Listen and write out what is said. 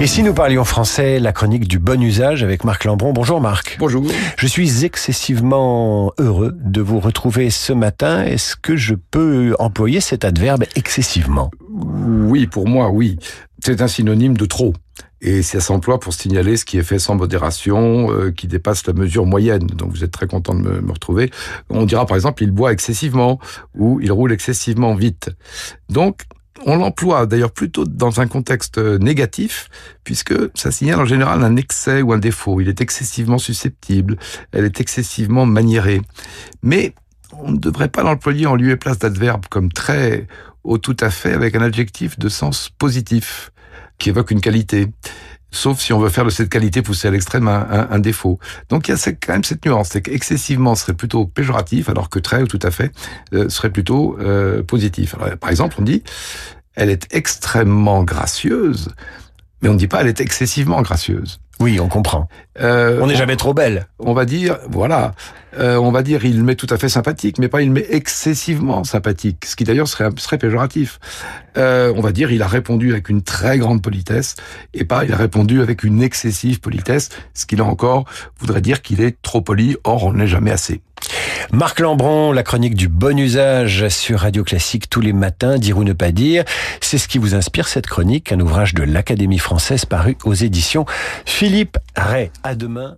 Et si nous parlions français, la chronique du bon usage avec Marc Lambron. Bonjour Marc. Bonjour. Je suis excessivement heureux de vous retrouver ce matin. Est-ce que je peux employer cet adverbe excessivement? Oui, pour moi, oui. C'est un synonyme de trop. Et ça s'emploie pour signaler ce qui est fait sans modération, euh, qui dépasse la mesure moyenne. Donc vous êtes très content de me, me, retrouver. On dira par exemple, il boit excessivement ou il roule excessivement vite. Donc on l'emploie d'ailleurs plutôt dans un contexte négatif, puisque ça signale en général un excès ou un défaut. Il est excessivement susceptible, elle est excessivement maniérée. Mais on ne devrait pas l'employer en lieu et place d'adverbe comme très ou tout à fait avec un adjectif de sens positif qui évoque une qualité. Sauf si on veut faire de cette qualité poussée à l'extrême un, défaut. Donc il y a quand même cette nuance, c'est qu'excessivement serait plutôt péjoratif, alors que très ou tout à fait euh, serait plutôt euh, positif. Par exemple, on dit elle est extrêmement gracieuse, mais on ne dit pas elle est excessivement gracieuse. Oui, on comprend. Euh, on n'est jamais trop belle. On va dire, voilà, euh, on va dire il met tout à fait sympathique, mais pas il met excessivement sympathique, ce qui d'ailleurs serait, serait péjoratif. Euh, on va dire il a répondu avec une très grande politesse, et pas il a répondu avec une excessive politesse, ce qui là encore voudrait dire qu'il est trop poli, or on n'est jamais assez. Marc Lambron, la chronique du bon usage sur Radio Classique tous les matins, dire ou ne pas dire. C'est ce qui vous inspire cette chronique, un ouvrage de l'Académie française paru aux éditions Philippe Ray. À demain.